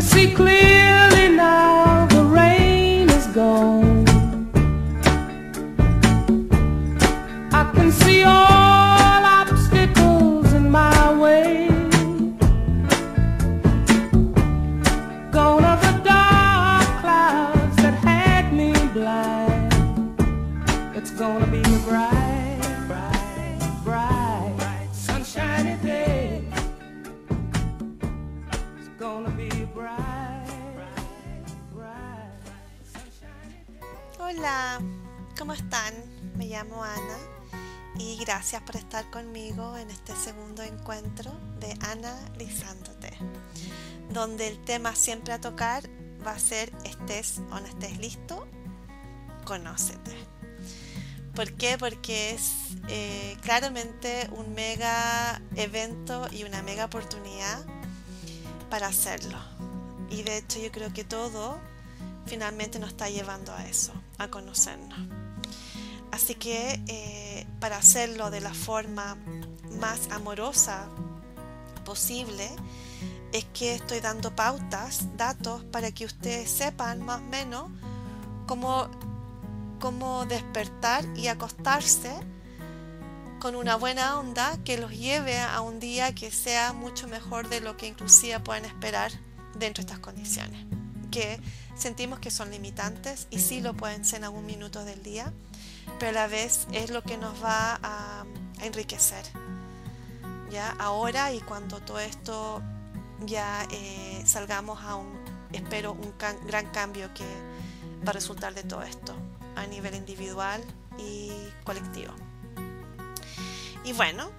see clearly gracias por estar conmigo en este segundo encuentro de Ana Lizándote, donde el tema siempre a tocar va a ser estés o no estés listo, conócete. ¿Por qué? Porque es eh, claramente un mega evento y una mega oportunidad para hacerlo. Y de hecho yo creo que todo finalmente nos está llevando a eso, a conocernos. Así que eh, para hacerlo de la forma más amorosa posible, es que estoy dando pautas, datos, para que ustedes sepan más o menos cómo, cómo despertar y acostarse con una buena onda que los lleve a un día que sea mucho mejor de lo que inclusive pueden esperar dentro de estas condiciones. Que sentimos que son limitantes y sí lo pueden ser en algún minuto del día, pero a la vez es lo que nos va a, enriquecer. Ya ahora y cuando todo esto ya eh, salgamos a un, espero, un gran cambio que va a resultar de todo esto a nivel individual y colectivo. Y bueno,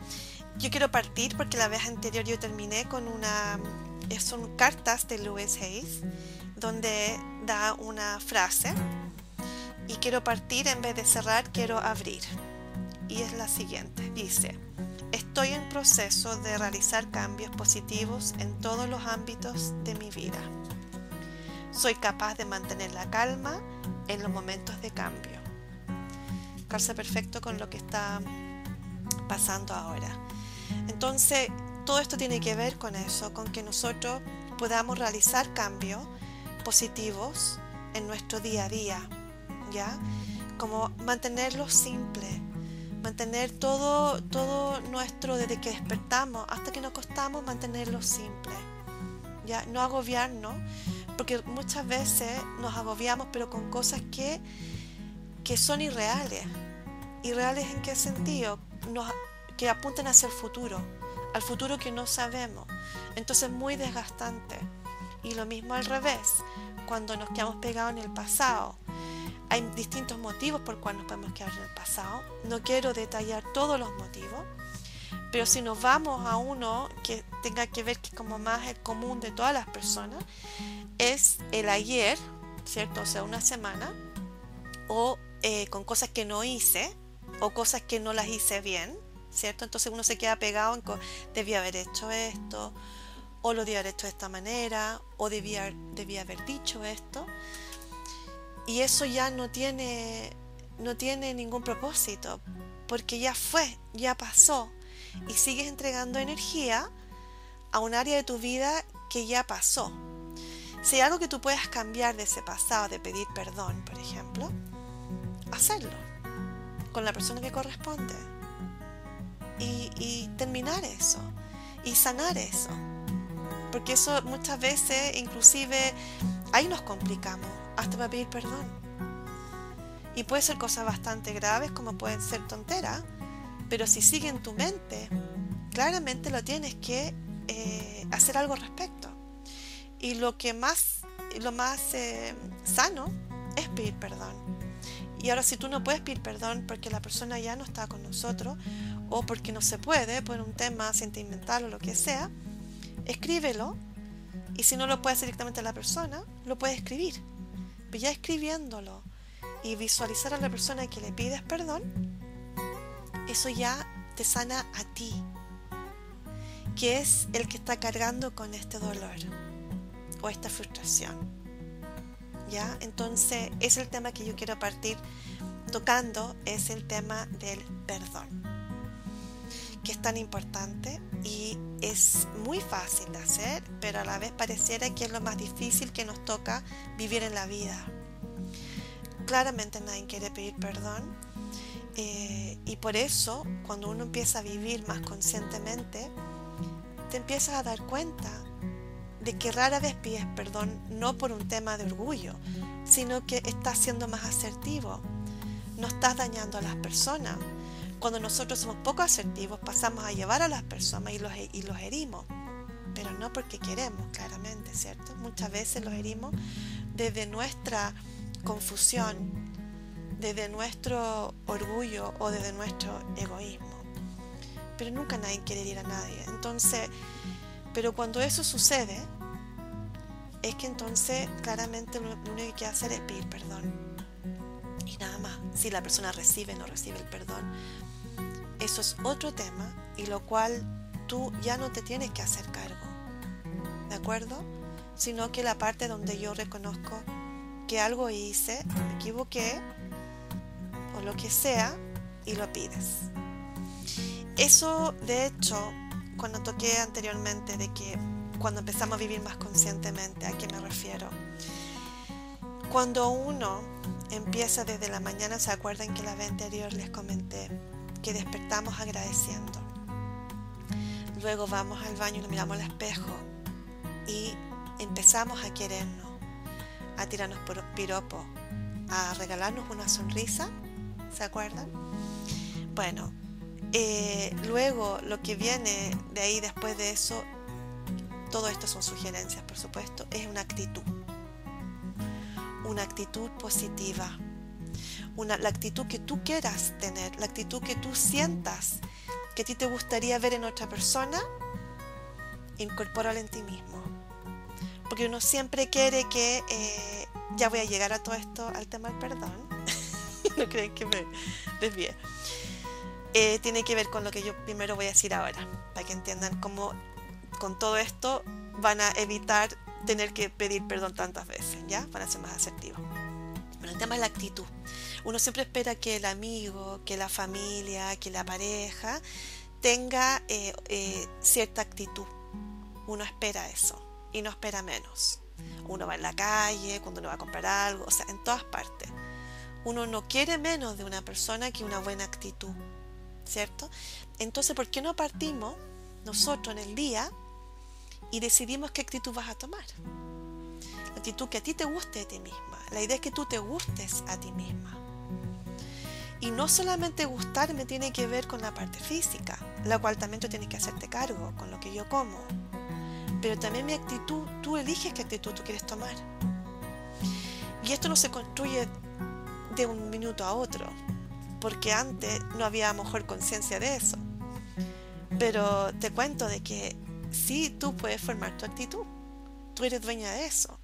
yo quiero partir porque la vez anterior yo terminé con una, son cartas de Louis Hayes, donde da una frase quiero partir en vez de cerrar, quiero abrir. Y es la siguiente, dice, estoy en proceso de realizar cambios positivos en todos los ámbitos de mi vida. Soy capaz de mantener la calma en los momentos de cambio. Calza perfecto con lo que está pasando ahora. Entonces, todo esto tiene que ver con eso, con que nosotros podamos realizar cambios positivos en nuestro día a día, Como mantenerlo simple, mantener todo, todo nuestro desde que despertamos hasta que nos acostamos, mantenerlo simple, ¿ya? No agobiarnos, porque muchas veces nos agobiamos, pero con cosas que, que son irreales. ¿Irreales en qué sentido? Que apuntan hacia el futuro, al futuro que no sabemos. Entonces muy desgastante. Y lo mismo al revés, cuando nos quedamos pegados en el pasado. Hay distintos motivos por cuales nos podemos quedar en el pasado. No quiero detallar todos los motivos, pero si nos vamos a uno que tenga que ver que como más el común de todas las personas, es el ayer, ¿cierto? O sea, una semana, o eh, con cosas que no hice, o cosas que no las hice bien, ¿cierto? Entonces uno se queda pegado en debía haber hecho esto, o lo debía haber hecho de esta manera, o debía, debía haber dicho esto. Y eso ya no tiene, no tiene ningún propósito, porque ya fue, ya pasó, y sigues entregando energía a un área de tu vida que ya pasó. Si hay algo que tú puedas cambiar de ese pasado, de pedir perdón, por ejemplo, hacerlo con la persona que corresponde y, y terminar eso y sanar eso. Porque eso muchas veces, inclusive, ahí nos complicamos hasta para pedir perdón. Y puede ser cosas bastante graves como pueden ser tonteras, pero si sigue en tu mente, claramente lo tienes que eh, hacer algo al respecto. Y lo que más, lo más eh, sano es pedir perdón. Y ahora si tú no puedes pedir perdón porque la persona ya no está con nosotros o porque no se puede por un tema sentimental o lo que sea, escríbelo. Y si no lo puedes directamente a la persona, lo puedes escribir. Ya escribiéndolo y visualizar a la persona que le pides perdón, eso ya te sana a ti, que es el que está cargando con este dolor o esta frustración. ¿Ya? Entonces, es el tema que yo quiero partir tocando, es el tema del perdón. Que es tan importante y es muy fácil de hacer, pero a la vez pareciera que es lo más difícil que nos toca vivir en la vida. Claramente nadie quiere pedir perdón eh, y por eso cuando uno empieza a vivir más conscientemente, te empiezas a dar cuenta de que rara vez pides perdón no por un tema de orgullo, sino que estás siendo más asertivo, no estás dañando a las personas. Cuando nosotros somos poco asertivos pasamos a llevar a las personas y los, herimos, pero no porque queremos, claramente, ¿cierto? Muchas veces los herimos desde nuestra confusión, desde nuestro orgullo o desde nuestro egoísmo. Pero nunca nadie quiere herir a nadie. Entonces, pero cuando eso sucede, es que entonces claramente lo único que hay que hacer es pedir perdón. Y nada más. Si la persona recibe o no recibe el perdón, eso es otro tema y lo cual tú ya no te tienes que hacer cargo. ¿De acuerdo? Sino que la parte donde yo reconozco que algo hice, me equivoqué, o lo que sea, y lo pides. Eso, de hecho, cuando toqué anteriormente de que cuando empezamos a vivir más conscientemente, ¿a qué me refiero? Cuando uno empieza desde la mañana, ¿se acuerdan que la vez anterior les comenté que despertamos agradeciendo? Luego vamos al baño y nos miramos al espejo y empezamos a querernos, a tirarnos por piropo, a regalarnos una sonrisa, ¿se acuerdan? Bueno, eh, luego lo que viene de ahí después de eso todo esto son sugerencias, por supuesto, es una actitud. Una actitud positiva. Una, la actitud que tú quieras tener, la actitud que tú sientas que a ti te gustaría ver en otra persona, incorpórala en ti mismo. Porque uno siempre quiere que, eh, ya voy a llegar a todo esto, al tema del perdón, no creen que me desvíe. Eh, tiene que ver con lo que yo primero voy a decir ahora, para que entiendan cómo con todo esto van a evitar tener que pedir perdón tantas veces, ¿ya? Van a ser más asertivos. Bueno, el tema es la actitud. Uno siempre espera que el amigo, que la familia, que la pareja tenga eh, eh, cierta actitud. Uno espera eso y no espera menos. Uno va en la calle, cuando uno va a comprar algo, o sea, en todas partes. Uno no quiere menos de una persona que una buena actitud, ¿cierto? Entonces, ¿por qué no partimos nosotros en el día y decidimos qué actitud vas a tomar. La actitud que a ti te guste de ti misma. La idea es que tú te gustes a ti misma. Y no solamente gustarme tiene que ver con la parte física, la cual también tú tienes que hacerte cargo con lo que yo como. Pero también mi actitud, tú eliges qué actitud tú quieres tomar. Y esto no se construye de un minuto a otro, porque antes no había mejor conciencia de eso. Pero te cuento de que sí tú puedes formar tu actitud. Tú eres dueña de eso.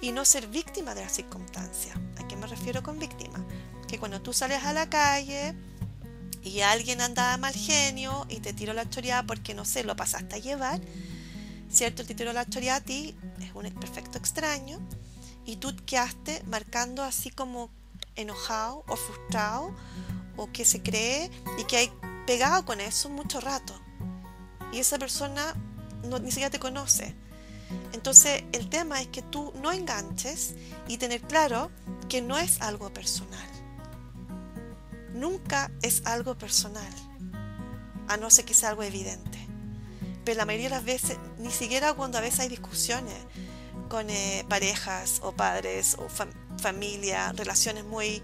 Y no ser víctima de la circunstancia. ¿A qué me refiero con víctima? Que cuando tú sales a la calle y alguien anda mal genio y te tiró la choría porque no sé, lo pasaste a llevar, ¿cierto? Te tiró la choría a ti, es un perfecto extraño, y tú quedaste marcando así como enojado o frustrado o que se cree y que hay pegado con eso mucho rato. Y esa persona ni siquiera te conoce. Entonces el tema es que tú no enganches y tener claro que no es algo personal. Nunca es algo personal, a no ser que sea algo evidente. Pero la mayoría de las veces, ni siquiera cuando a veces hay discusiones con eh, parejas o padres o familia, relaciones muy,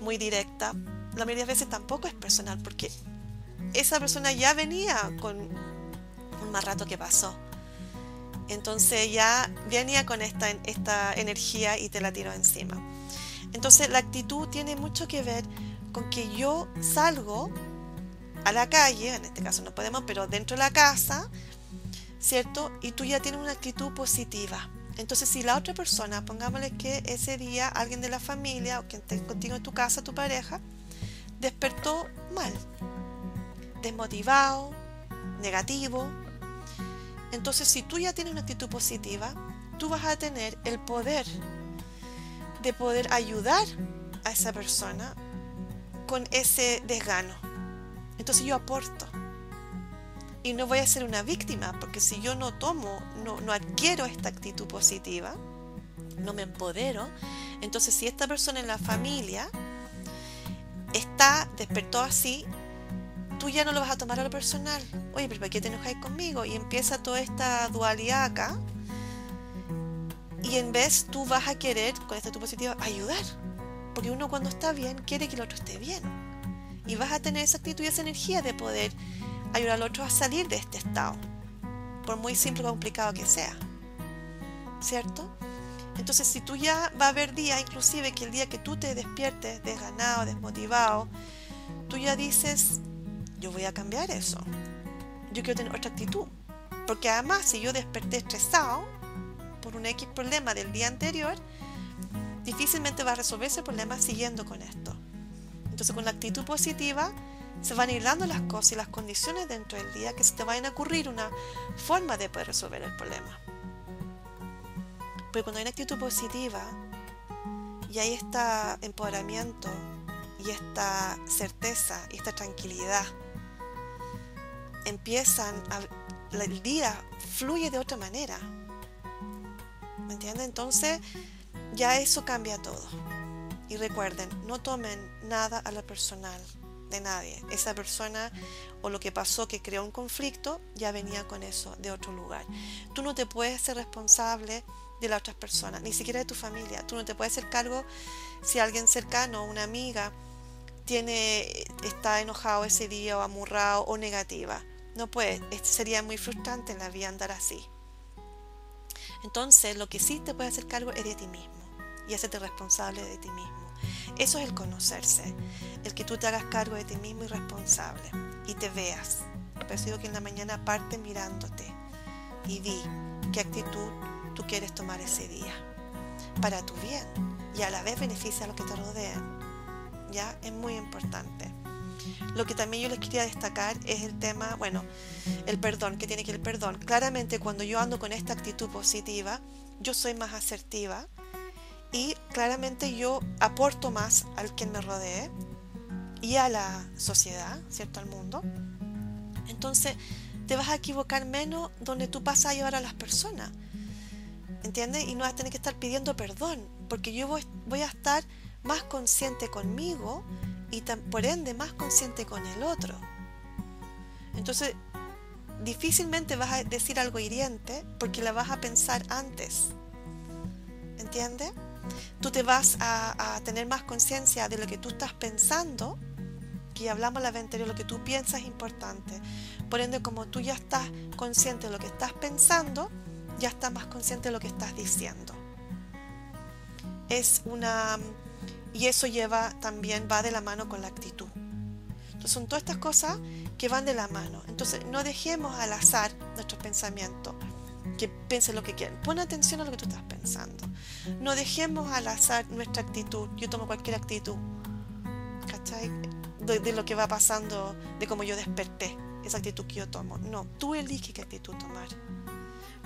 muy directas, la mayoría de las veces tampoco es personal porque esa persona ya venía con más rato que pasó. Entonces ya venía con esta, esta energía y te la tiró encima. Entonces la actitud tiene mucho que ver con que yo salgo a la calle, en este caso no podemos, pero dentro de la casa, ¿cierto? Y tú ya tienes una actitud positiva. Entonces si la otra persona, pongámosle que ese día alguien de la familia o quien esté contigo en tu casa, tu pareja, despertó mal, desmotivado, negativo, entonces, si tú ya tienes una actitud positiva, tú vas a tener el poder de poder ayudar a esa persona con ese desgano. Entonces yo aporto. y no voy a ser una víctima, porque si yo no tomo, no, no adquiero esta actitud positiva, no me empodero, entonces si esta persona en la familia está, despertó así, tú ya no lo vas a tomar a lo personal. Oye, pero ¿por qué te enojáis conmigo? Y empieza toda esta dualidad acá. Y en vez tú vas a querer, con esta actitud positiva, ayudar. Porque uno cuando está bien quiere que el otro esté bien. Y vas a tener esa actitud y esa energía de poder ayudar al otro a salir de este estado. Por muy simple o complicado que sea. ¿Cierto? Entonces, si tú ya va a haber días, inclusive que el día que tú te despiertes desganado, desmotivado, tú ya dices, yo voy a cambiar eso. Yo quiero tener otra actitud. Porque además, si yo desperté estresado por un X problema del día anterior, difícilmente va a resolver ese problema siguiendo con esto. Entonces, con la actitud positiva, se van a ir dando las cosas y las condiciones dentro del día que se te vayan a ocurrir una forma de poder resolver el problema. Porque cuando hay una actitud positiva y hay este empoderamiento y esta certeza y esta tranquilidad, empiezan a, el día fluye de otra manera. ¿Me entienden? Entonces ya eso cambia todo. Y recuerden, no tomen nada a la personal de nadie. Esa persona o lo que pasó que creó un conflicto ya venía con eso de otro lugar. Tú no te puedes ser responsable de las otras personas, ni siquiera de tu familia. Tú no te puedes hacer cargo si alguien cercano, una amiga, tiene, está enojado ese día o amurrado o negativa. No puedes, sería muy frustrante en la vida andar así. Entonces, lo que sí te puedes hacer cargo es de ti mismo y hacerte responsable de ti mismo. Eso es el conocerse, el que tú te hagas cargo de ti mismo y responsable y te veas. Digo que en la mañana parte mirándote y di qué actitud tú quieres tomar ese día para tu bien y a la vez beneficia a los que te rodean. ¿Ya? Es muy importante. Lo que también yo les quería destacar es el tema, bueno, el perdón, que tiene que el perdón. Claramente cuando yo ando con esta actitud positiva, yo soy más asertiva y claramente yo aporto más al quien me rodee y a la sociedad, ¿cierto? Al mundo. Entonces, te vas a equivocar menos donde tú pasas a llevar a las personas. ¿entiendes? Y no vas a tener que estar pidiendo perdón, porque yo voy, a estar más consciente conmigo y por ende más consciente con el otro. Entonces, difícilmente vas a decir algo hiriente porque la vas a pensar antes. ¿Entiendes? Tú te vas a, tener más conciencia de lo que tú estás pensando, que hablamos la vez anterior, lo que tú piensas es importante. Por ende, como tú ya estás consciente de lo que estás pensando, ya estás más consciente de lo que estás diciendo. Es una y eso lleva también va de la mano con la actitud. Entonces son todas estas cosas que van de la mano. Entonces no dejemos al azar nuestros pensamientos, que piensen lo que quieran. Pon atención a lo que tú estás pensando. No dejemos al azar nuestra actitud. Yo tomo cualquier actitud. ¿Cachai? De, de lo que va pasando, de cómo yo desperté, esa actitud que yo tomo. No, tú eliges qué actitud tomar.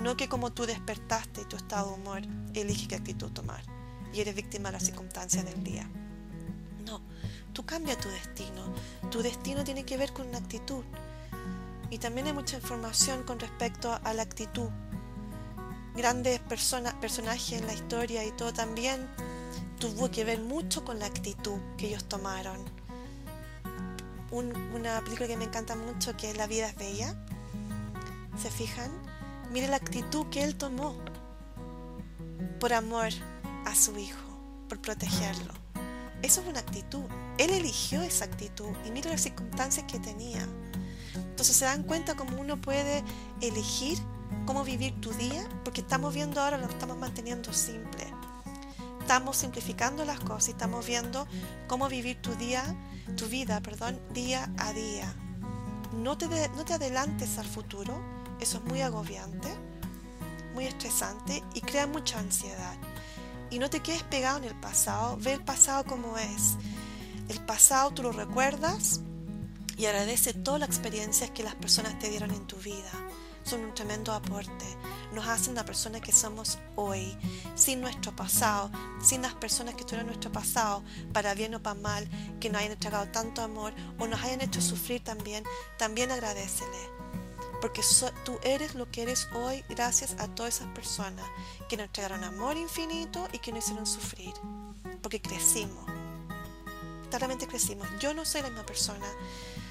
No que como tú despertaste y tu estado de humor, elige qué actitud tomar y eres víctima de las circunstancias del día. No, tú cambia tu destino. Tu destino tiene que ver con una actitud. Y también hay mucha información con respecto a la actitud. Grandes personas, personajes en la historia y todo también tuvo que ver mucho con la actitud que ellos tomaron. una película que me encanta mucho que es La vida es bella. ¿Se fijan? Mire la actitud que él tomó por amor a su hijo, por protegerlo. Eso es una actitud. Él eligió esa actitud y mire las circunstancias que tenía. Entonces se dan cuenta cómo uno puede elegir cómo vivir tu día, porque estamos viendo ahora lo estamos manteniendo simple. Estamos simplificando las cosas y estamos viendo cómo vivir tu día, tu vida, perdón, día a día. No te, no te adelantes al futuro, eso es muy agobiante, muy estresante y crea mucha ansiedad. Y no te quedes pegado en el pasado, ve el pasado como es. El pasado tú lo recuerdas y agradece todas las experiencias que las personas te dieron en tu vida. Son un tremendo aporte. Nos hacen la persona que somos hoy, sin nuestro pasado, sin las personas que estuvieron en nuestro pasado, para bien o para mal, que nos hayan entregado tanto amor o nos hayan hecho sufrir también. También agradecele Porque tú eres lo que eres hoy gracias a todas esas personas que nos entregaron amor infinito y que nos hicieron sufrir. Porque crecimos. Claramente crecimos. Yo no soy la misma persona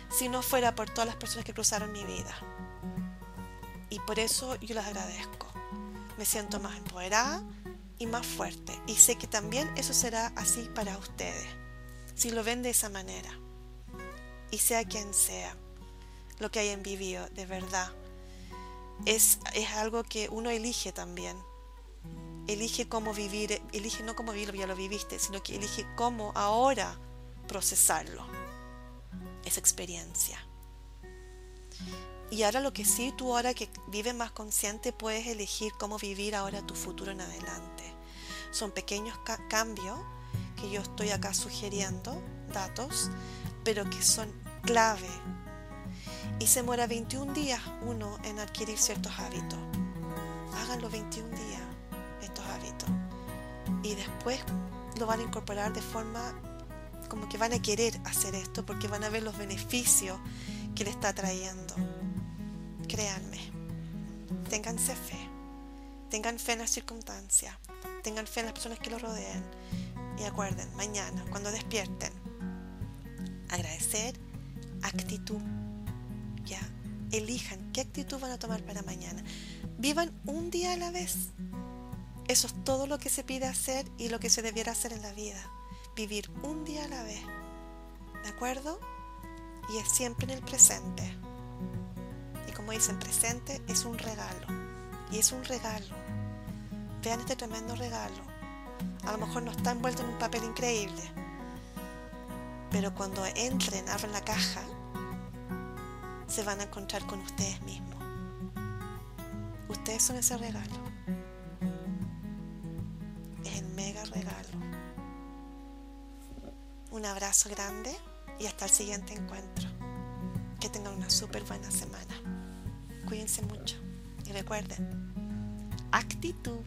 si no fuera por todas las personas que cruzaron mi vida. Y por eso yo las agradezco. Me siento más empoderada y más fuerte. Y sé que también eso será así para ustedes. Si lo ven de esa manera. Y sea quien sea lo que hayan vivido, de verdad. Es, es algo que uno elige también. Elige cómo vivir, elige no cómo vivirlo, ya lo viviste, sino que elige cómo ahora procesarlo, esa experiencia. Y ahora lo que sí, tú ahora que vives más consciente, puedes elegir cómo vivir ahora tu futuro en adelante. Son pequeños cambios que yo estoy acá sugiriendo, datos, pero que son clave y se muera 21 días uno en adquirir ciertos hábitos. Háganlo 21 días, estos hábitos. Y después lo van a incorporar de forma como que van a querer hacer esto porque van a ver los beneficios que le está trayendo. Créanme, ténganse fe, tengan fe en las circunstancias, tengan fe en las personas que lo rodeen. Y acuerden, mañana, cuando despierten, agradecer, actitud ya, elijan qué actitud van a tomar para mañana. Vivan un día a la vez. Eso es todo lo que se pide hacer y lo que se debiera hacer en la vida. Vivir un día a la vez. ¿De acuerdo? Y es siempre en el presente. Como dicen, presente es un regalo. Y es un regalo. Vean este tremendo regalo. A lo mejor no está envuelto en un papel increíble. Pero cuando entren, abren la caja se van a encontrar con ustedes mismos. Ustedes son ese regalo. Es el mega regalo. Un abrazo grande y hasta el siguiente encuentro. Que tengan una súper buena semana. Cuídense mucho y recuerden, actitud.